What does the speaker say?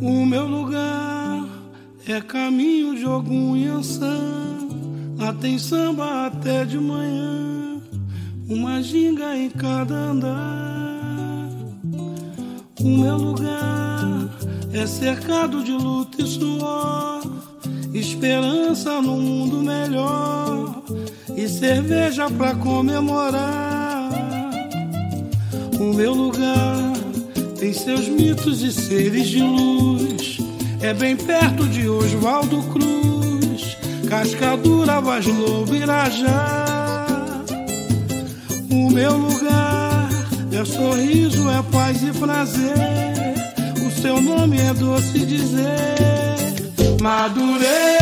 O meu lugar é caminho de algum Yansan. Lá tem samba até de manhã, uma ginga em cada andar. O meu lugar é cercado de luta e suor, esperança no mundo melhor e cerveja pra comemorar. O meu lugar tem seus mitos e seres de luz. É bem perto de Oswaldo Cruz, Cascadura, Vaz Lobo, Irajá. O meu lugar é sorriso, é paz e prazer. O seu nome é doce dizer, Madureira.